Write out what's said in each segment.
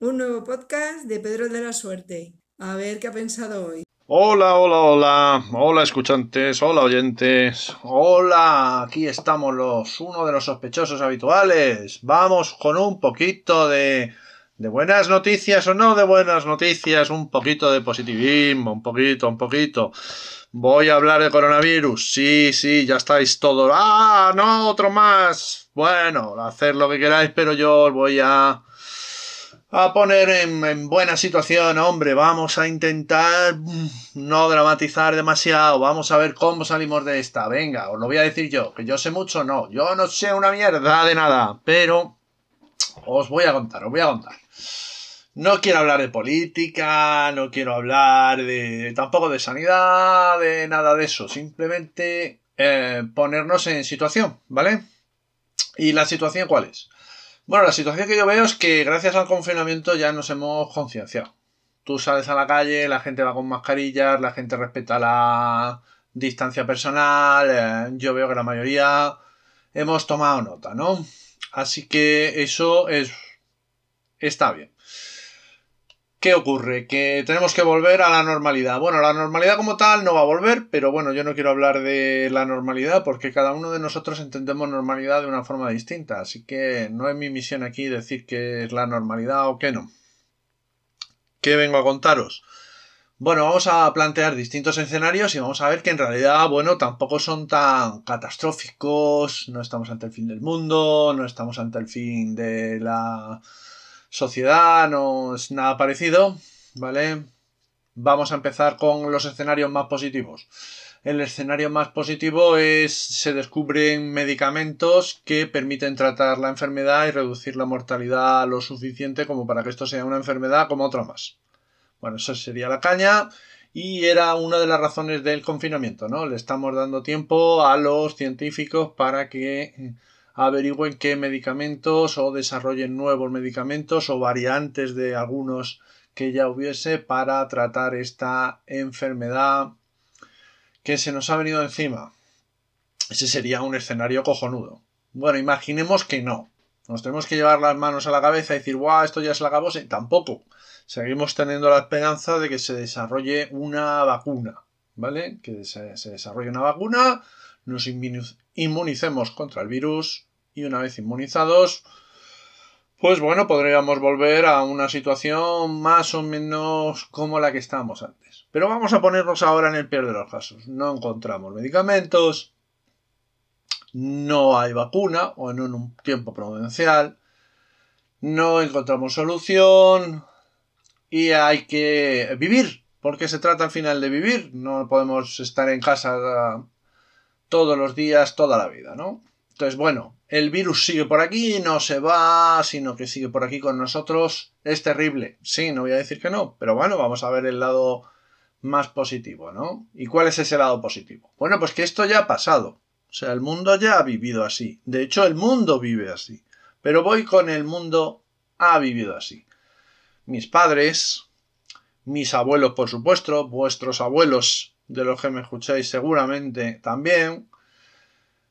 Un nuevo podcast de Pedro de la Suerte. A ver qué ha pensado hoy. Hola, hola, hola, hola escuchantes, hola oyentes, hola, aquí estamos los, uno de los sospechosos habituales. Vamos con un poquito de, de buenas noticias o no de buenas noticias, un poquito de positivismo, un poquito, un poquito. Voy a hablar de coronavirus, sí, sí, ya estáis todos. Ah, no, otro más. Bueno, hacer lo que queráis, pero yo os voy a a poner en, buena situación, hombre, vamos a intentar mm, no dramatizar demasiado, vamos a ver cómo salimos de esta, venga, os lo voy a decir yo, que yo sé mucho, no, yo no sé una mierda de nada, pero os voy a contar, os voy a contar. No quiero hablar de política, no quiero hablar de tampoco de sanidad, de nada de eso, simplemente eh, ponernos en situación, ¿vale? ¿Y la situación cuál es? Bueno, la situación que yo veo es que gracias al confinamiento ya nos hemos concienciado. Tú sales a la calle, la gente va con mascarillas, la gente respeta la distancia personal, eh, yo veo que la mayoría hemos tomado nota, ¿no? Así que eso es está bien. ¿Qué ocurre? Que tenemos que volver a la normalidad. Bueno, la normalidad como tal no va a volver, pero bueno, yo no quiero hablar de la normalidad porque cada uno de nosotros entendemos normalidad de una forma distinta. Así que no es mi misión aquí decir qué es la normalidad o qué no. ¿Qué vengo a contaros? Bueno, vamos a plantear distintos escenarios y vamos a ver que en realidad, bueno, tampoco son tan catastróficos, no estamos ante el fin del mundo, no estamos ante el fin de la sociedad, no es nada parecido, ¿vale? Vamos a empezar con los escenarios más positivos. El escenario más positivo es se descubren medicamentos que permiten tratar la enfermedad y reducir la mortalidad lo suficiente como para que esto sea una enfermedad como otra más. Bueno, eso sería la caña y era una de las razones del confinamiento, ¿no? Le estamos dando tiempo a los científicos para que averigüen qué medicamentos o desarrollen nuevos medicamentos o variantes de algunos que ya hubiese para tratar esta enfermedad que se nos ha venido encima. Ese sería un escenario cojonudo. Bueno, imaginemos que no. Nos tenemos que llevar las manos a la cabeza y decir, guau, esto ya es la acabó. Tampoco. Seguimos teniendo la esperanza de que se desarrolle una vacuna. ¿Vale? Que se desarrolle una vacuna, nos inmunicemos contra el virus y una vez inmunizados, pues bueno, podríamos volver a una situación más o menos como la que estábamos antes. Pero vamos a ponernos ahora en el peor de los casos. No encontramos medicamentos, no hay vacuna o en un tiempo prudencial, no encontramos solución y hay que vivir, porque se trata al final de vivir. No podemos estar en casa todos los días, toda la vida, ¿no? Entonces, bueno, el virus sigue por aquí, no se va, sino que sigue por aquí con nosotros. Es terrible. Sí, no voy a decir que no, pero bueno, vamos a ver el lado más positivo, ¿no? ¿Y cuál es ese lado positivo? Bueno, pues que esto ya ha pasado. O sea, el mundo ya ha vivido así. De hecho, el mundo vive así. Pero voy con el mundo ha vivido así. Mis padres, mis abuelos, por supuesto, vuestros abuelos, de los que me escucháis seguramente también,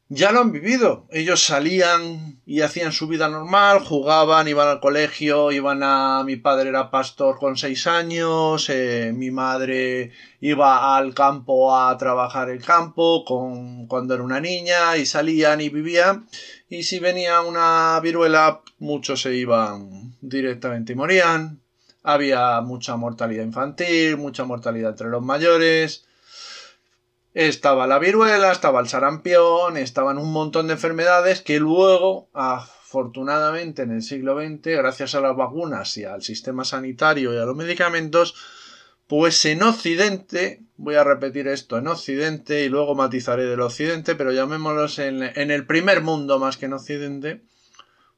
ya lo han vivido. Ellos salían y hacían su vida normal, jugaban, iban al colegio, iban a... Mi padre era pastor con seis años, eh, mi madre iba al campo a trabajar el campo con... cuando era una niña y salían y vivían. Y si venía una viruela, muchos se iban directamente y morían. Había mucha mortalidad infantil, mucha mortalidad entre los mayores estaba la viruela, estaba el sarampión, estaban un montón de enfermedades que luego, afortunadamente en el siglo XX, gracias a las vacunas y al sistema sanitario y a los medicamentos, pues en Occidente, voy a repetir esto, en Occidente y luego matizaré del Occidente, pero llamémoslos en, en el primer mundo más que en Occidente,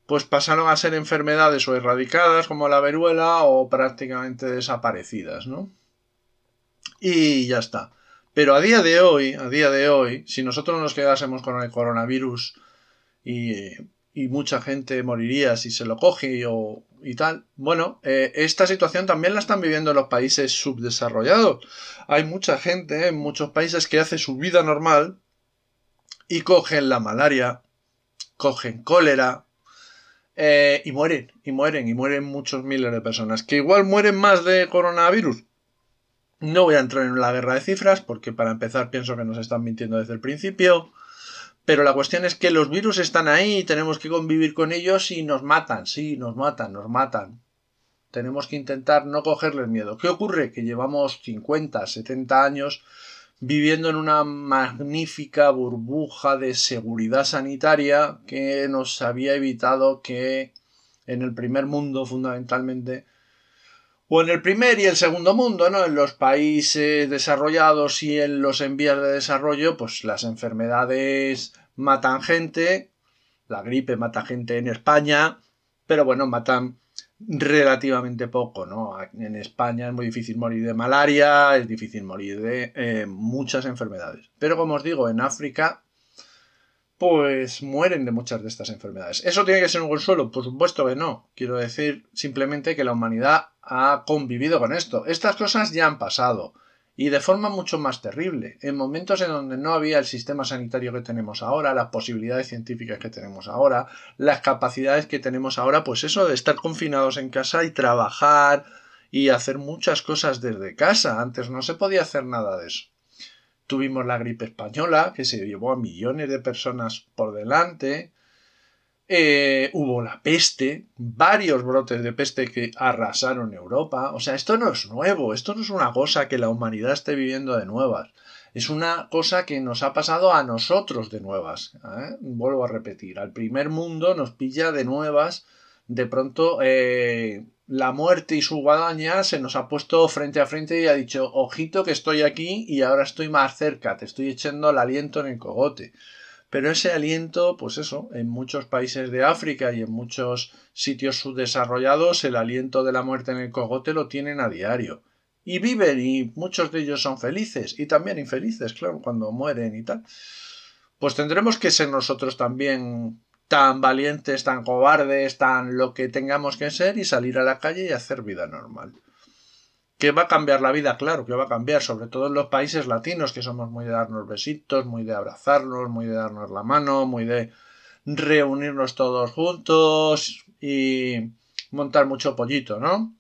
pues pasaron a ser enfermedades o erradicadas como la viruela o prácticamente desaparecidas, ¿no? Y ya está. Pero a día de hoy, a día de hoy, si nosotros nos quedásemos con el coronavirus y, mucha gente moriría si se lo coge o, y tal, bueno, eh, esta situación también la están viviendo en los países subdesarrollados. Hay mucha gente en muchos países que hace su vida normal y cogen la malaria, cogen cólera, Eh, y mueren, y mueren, y mueren muchos miles de personas. Que igual mueren más de coronavirus. No voy a entrar en la guerra de cifras, porque para empezar pienso que nos están mintiendo desde el principio. Pero la cuestión es que los virus están ahí y tenemos que convivir con ellos y nos matan, sí, nos matan, nos matan. Tenemos que intentar no cogerles miedo. ¿Qué ocurre? Que llevamos 50, 70 años viviendo en una magnífica burbuja de seguridad sanitaria que nos había evitado que en el primer mundo fundamentalmente o en el primer y el segundo mundo, ¿no? En los países desarrollados y en los en vías de desarrollo, pues las enfermedades matan gente, la gripe mata gente en España, pero bueno, matan relativamente poco, ¿no? En España es muy difícil morir de malaria, es difícil morir de eh, muchas enfermedades. Pero como os digo, en África, pues mueren de muchas de estas enfermedades. ¿Eso tiene que ser un consuelo? Por supuesto que no. Quiero decir simplemente que la humanidad ha convivido con esto. Estas cosas ya han pasado y de forma mucho más terrible, en momentos en donde no había el sistema sanitario que tenemos ahora, las posibilidades científicas que tenemos ahora, las capacidades que tenemos ahora, pues eso de estar confinados en casa y trabajar y hacer muchas cosas desde casa. Antes no se podía hacer nada de eso. Tuvimos la gripe española, que se llevó a millones de personas por delante. Eh, hubo la peste, varios brotes de peste que arrasaron Europa. O sea, esto no es nuevo, esto no es una cosa que la humanidad esté viviendo de nuevas. Es una cosa que nos ha pasado a nosotros de nuevas. ¿eh? Vuelvo a repetir, al primer mundo nos pilla de nuevas. De pronto eh, la muerte y su guadaña se nos ha puesto frente a frente y ha dicho, ojito que estoy aquí y ahora estoy más cerca, te estoy echando el aliento en el cogote. Pero ese aliento, pues eso, en muchos países de África y en muchos sitios subdesarrollados, el aliento de la muerte en el cogote lo tienen a diario. Y viven y muchos de ellos son felices y también infelices, claro, cuando mueren y tal. Pues tendremos que ser nosotros también tan valientes, tan cobardes, tan lo que tengamos que ser y salir a la calle y hacer vida normal que va a cambiar la vida, claro, que va a cambiar, sobre todo en los países latinos, que somos muy de darnos besitos, muy de abrazarnos, muy de darnos la mano, muy de reunirnos todos juntos y montar mucho pollito, ¿no?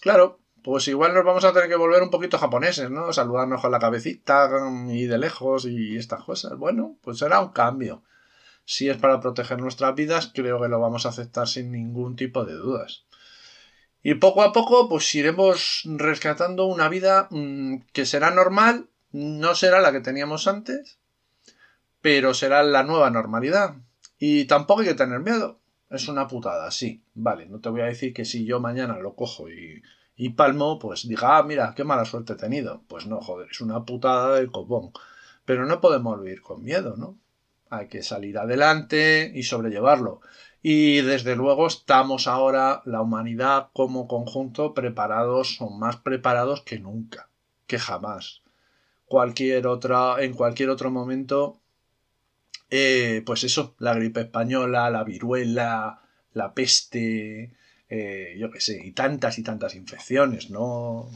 Claro, pues igual nos vamos a tener que volver un poquito japoneses, ¿no? Saludarnos con la cabecita y de lejos y estas cosas. Bueno, pues será un cambio. Si es para proteger nuestras vidas, creo que lo vamos a aceptar sin ningún tipo de dudas. Y poco a poco, pues iremos rescatando una vida mm, que será normal, no será la que teníamos antes, pero será la nueva normalidad. Y tampoco hay que tener miedo. Es una putada, sí. Vale, no te voy a decir que si yo mañana lo cojo y, y palmo, pues diga, ah, mira, qué mala suerte he tenido. Pues no, joder, es una putada del copón. Pero no podemos vivir con miedo, ¿no? Hay que salir adelante y sobrellevarlo. Y desde luego estamos ahora, la humanidad como conjunto, preparados o más preparados que nunca, que jamás. Cualquier otra, en cualquier otro momento, eh, pues eso, la gripe española, la viruela, la peste, eh, yo qué sé, y tantas y tantas infecciones, ¿no?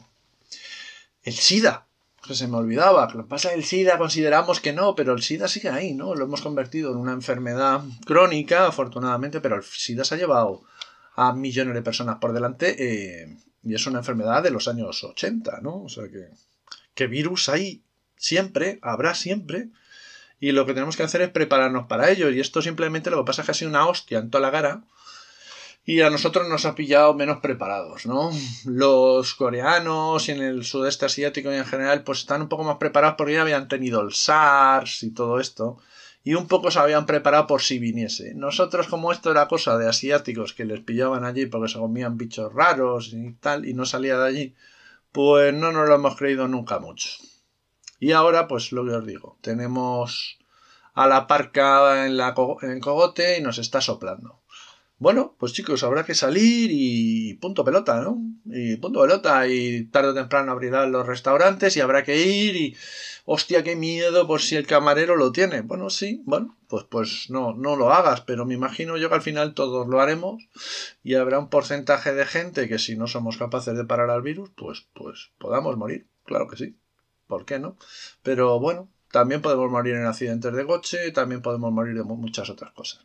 El SIDA, que se me olvidaba. Lo que pasa el SIDA consideramos que no, pero el SIDA sigue ahí, ¿no? Lo hemos convertido en una enfermedad crónica, afortunadamente, pero el SIDA se ha llevado a millones de personas por delante eh, y es una enfermedad de los años 80, ¿no? O sea que, que virus hay siempre, habrá siempre, y lo que tenemos que hacer es prepararnos para ello. Y esto simplemente lo que pasa es que ha sido una hostia en toda la cara y a nosotros nos ha pillado menos preparados, ¿no? Los coreanos y en el sudeste asiático y en general pues están un poco más preparados porque ya habían tenido el SARS y todo esto y un poco se habían preparado por si viniese. Nosotros como esto era cosa de asiáticos que les pillaban allí porque se comían bichos raros y tal y no salía de allí, pues no nos lo hemos creído nunca mucho. Y ahora pues lo que os digo, tenemos a la parca en, la, cogote y nos está soplando. Bueno, pues chicos, habrá que salir y punto pelota, ¿no? Y punto pelota y tarde o temprano abrirán los restaurantes y habrá que ir y hostia, qué miedo por si el camarero lo tiene. Bueno, sí, bueno, pues pues no no lo hagas, pero me imagino yo que al final todos lo haremos y habrá un porcentaje de gente que si no somos capaces de parar al virus, pues pues podamos morir, claro que sí. ¿Por qué no? Pero bueno, también podemos morir en accidentes de coche, también podemos morir de muchas otras cosas.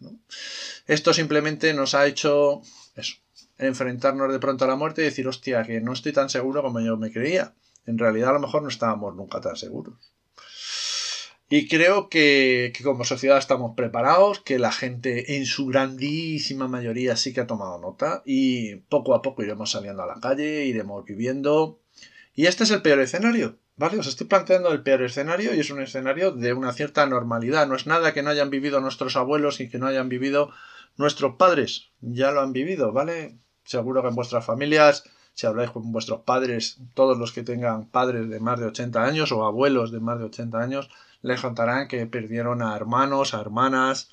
Esto simplemente nos ha hecho eso, enfrentarnos de pronto a la muerte y decir, hostia, que no estoy tan seguro como yo me creía. En realidad a lo mejor no estábamos nunca tan seguros. Y creo que, como sociedad estamos preparados, que la gente en su grandísima mayoría sí que ha tomado nota y poco a poco iremos saliendo a la calle, iremos viviendo. Y este es el peor escenario, ¿vale? Os estoy planteando el peor escenario y es un escenario de una cierta normalidad. No es nada que no hayan vivido nuestros abuelos y que no hayan vivido nuestros padres. Ya lo han vivido, ¿vale? Seguro que en vuestras familias si habláis con vuestros padres, todos los que tengan padres de más de 80 años o abuelos de más de 80 años, les contarán que perdieron a hermanos, a hermanas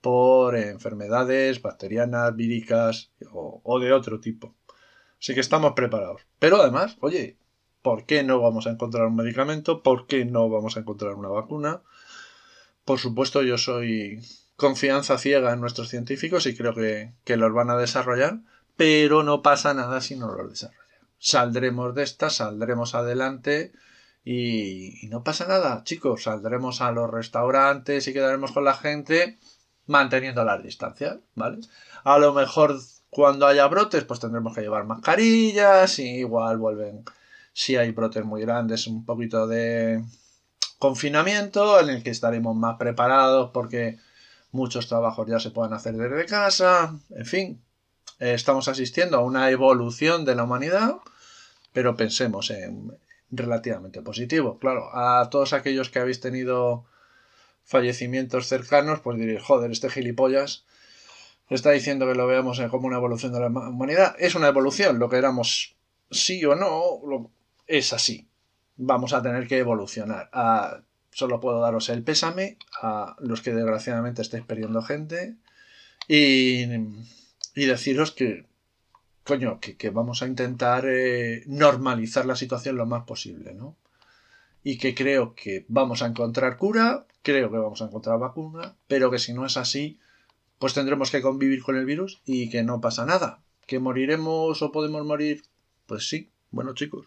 por enfermedades bacterianas, víricas o, de otro tipo. Así que estamos preparados. Pero además, oye, ¿por qué no vamos a encontrar un medicamento? ¿Por qué no vamos a encontrar una vacuna? Por supuesto, yo soy confianza ciega en nuestros científicos y creo que, que los van a desarrollar, pero no pasa nada si no los desarrollan. Saldremos de esta, saldremos adelante y, no pasa nada, chicos. Saldremos a los restaurantes y quedaremos con la gente manteniendo las distancias, ¿vale? A lo mejor cuando haya brotes, pues tendremos que llevar mascarillas y igual vuelven, si hay brotes muy grandes, un poquito de confinamiento en el que estaremos más preparados porque muchos trabajos ya se pueden hacer desde casa, en fin, estamos asistiendo a una evolución de la humanidad, pero pensemos en, relativamente positivo. Claro, a todos aquellos que habéis tenido fallecimientos cercanos, pues diréis, joder, este gilipollas está diciendo que lo veamos como una evolución de la humanidad. Es una evolución, lo que éramos sí o no, es así. Vamos a tener que evolucionar. solo puedo daros el pésame a los que desgraciadamente estáis perdiendo gente y, y deciros que coño, que, vamos a intentar eh, normalizar la situación lo más posible, ¿no? Y que creo que vamos a encontrar cura, creo que vamos a encontrar vacuna, pero que si no es así, pues tendremos que convivir con el virus y que no pasa nada. ¿Que moriremos o podemos morir? Pues sí, bueno chicos,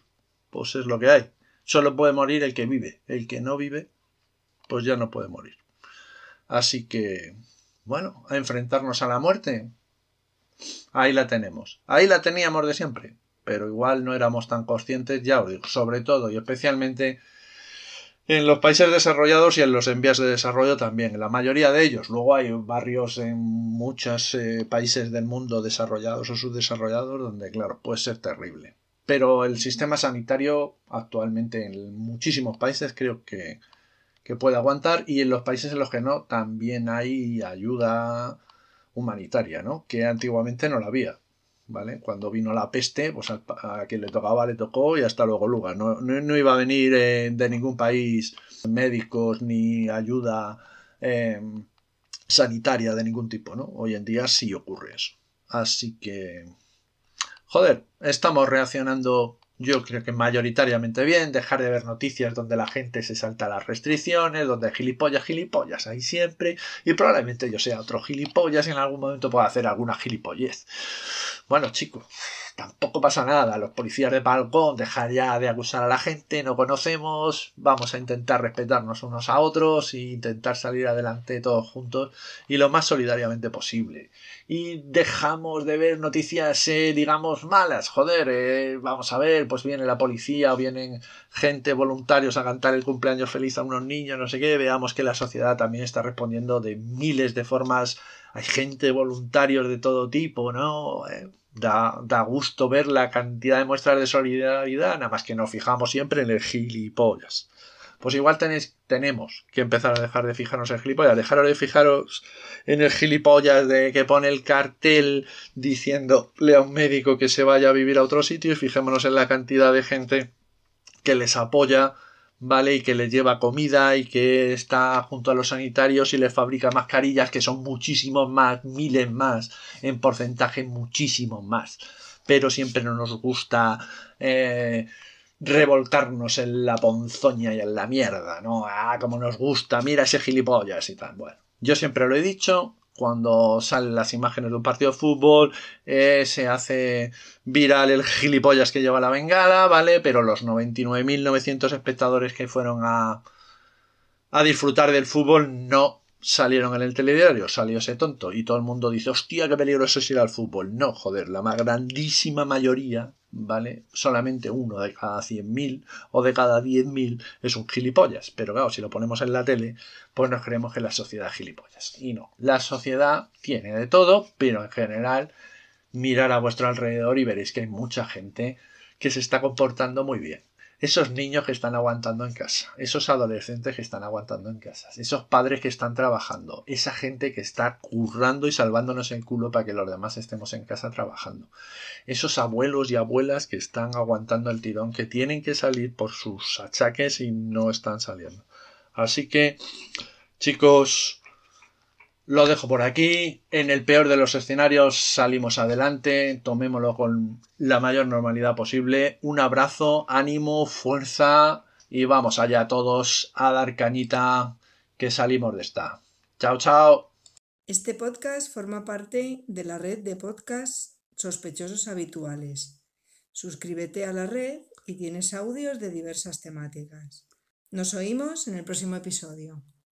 pues es lo que hay. Solo puede morir el que vive. El que no vive, pues ya no puede morir. Así que, bueno, a enfrentarnos a la muerte, Ahí la tenemos. Ahí la teníamos de siempre, pero igual no éramos tan conscientes, ya os digo, sobre todo y especialmente en los países desarrollados y en los envíos de desarrollo también, en la mayoría de ellos. Luego hay barrios en muchos eh, países del mundo desarrollados o subdesarrollados donde, claro, puede ser terrible. Pero el sistema sanitario actualmente en muchísimos países creo que, que puede aguantar y en los países en los que no también hay ayuda humanitaria, ¿no? Que antiguamente no la había. ¿Vale? Cuando vino la peste, pues a, quien le tocaba le tocó y hasta luego lugar. No, no, iba a venir eh, de ningún país médicos ni ayuda em, sanitaria de ningún tipo, ¿no? Hoy en día sí ocurre eso. Así que, joder, estamos reaccionando yo creo que mayoritariamente bien, dejar de ver noticias donde la gente se salta las restricciones, donde gilipollas, gilipollas hay siempre, y probablemente yo sea otro gilipollas y en algún momento pueda hacer alguna gilipollez. Bueno, chicos, tampoco pasa nada. Los policías de balcón, dejar ya de acusar a la gente, no conocemos, vamos a intentar respetarnos unos a otros e intentar salir adelante todos juntos y lo más solidariamente posible. Y dejamos de ver noticias, eh, digamos, malas. Joder, eh, vamos a ver, pues viene la policía o vienen gente voluntarios a cantar el cumpleaños feliz a unos niños, no sé qué. Veamos que la sociedad también está respondiendo de miles de formas. Hay gente voluntarios de todo tipo, ¿no? Eh, Da, gusto ver la cantidad de muestras de solidaridad, nada más que nos fijamos siempre en el gilipollas. Pues igual tenéis, tenemos que empezar a dejar de fijarnos en el gilipollas, dejaros de fijaros en el gilipollas de que pone el cartel diciéndole a un médico que se vaya a vivir a otro sitio y fijémonos en la cantidad de gente que les apoya ¿vale? Y que les lleva comida y que está junto a los sanitarios y les fabrica mascarillas que son muchísimos más, miles más, en porcentaje muchísimos más. Pero siempre no nos gusta eh, revoltarnos en la ponzoña y en la mierda, ¿no? Ah, como nos gusta, mira ese gilipollas y tal. Bueno, yo siempre lo he dicho, cuando salen las imágenes de un partido de fútbol, eh, se hace viral el gilipollas que lleva la bengala, ¿vale? Pero los 99.900 espectadores que fueron a, a disfrutar del fútbol no salieron en el telediario, salió ese tonto y todo el mundo dice, hostia, qué peligroso es ir al fútbol. No, joder, la más grandísima mayoría, ¿vale? Solamente uno de cada 100.000 o de cada 10.000 es un gilipollas. Pero claro, si lo ponemos en la tele, pues nos creemos que la sociedad es gilipollas. Y no, la sociedad tiene de todo, pero en general, mirar a vuestro alrededor y veréis que hay mucha gente que se está comportando muy bien esos niños que están aguantando en casa, esos adolescentes que están aguantando en casa, esos padres que están trabajando, esa gente que está currando y salvándonos el culo para que los demás estemos en casa trabajando, esos abuelos y abuelas que están aguantando el tirón, que tienen que salir por sus achaques y no están saliendo. Así que, chicos, lo dejo por aquí. En el peor de los escenarios salimos adelante. Tomémoslo con la mayor normalidad posible. Un abrazo, ánimo, fuerza y vamos allá todos a dar cañita que salimos de esta. Chao, chao. Este podcast forma parte de la red de podcasts sospechosos habituales. Suscríbete a la red y tienes audios de diversas temáticas. Nos oímos en el próximo episodio.